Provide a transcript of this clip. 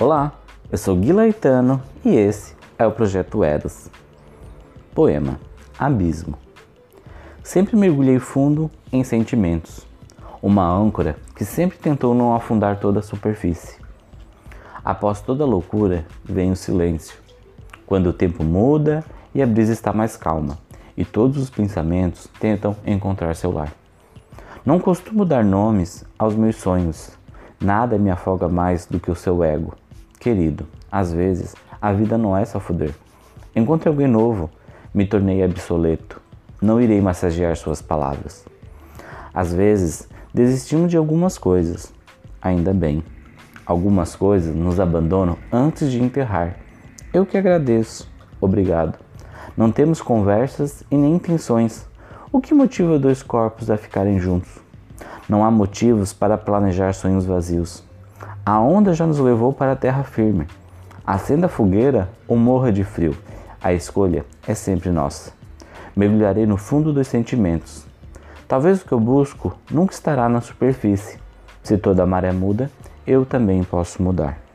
Olá, eu sou Gui e esse é o Projeto Eros. Poema Abismo. Sempre mergulhei fundo em sentimentos, uma âncora que sempre tentou não afundar toda a superfície. Após toda loucura vem o silêncio, quando o tempo muda e a brisa está mais calma e todos os pensamentos tentam encontrar seu lar. Não costumo dar nomes aos meus sonhos, nada me afoga mais do que o seu ego. Querido, às vezes a vida não é só fuder. Encontre alguém novo, me tornei obsoleto. Não irei massagear suas palavras. Às vezes desistimos de algumas coisas. Ainda bem. Algumas coisas nos abandonam antes de enterrar. Eu que agradeço. Obrigado. Não temos conversas e nem intenções. O que motiva dois corpos a ficarem juntos? Não há motivos para planejar sonhos vazios. A onda já nos levou para a terra firme. Acenda a fogueira ou morra de frio. A escolha é sempre nossa. Mergulharei no fundo dos sentimentos. Talvez o que eu busco nunca estará na superfície. Se toda a maré muda, eu também posso mudar.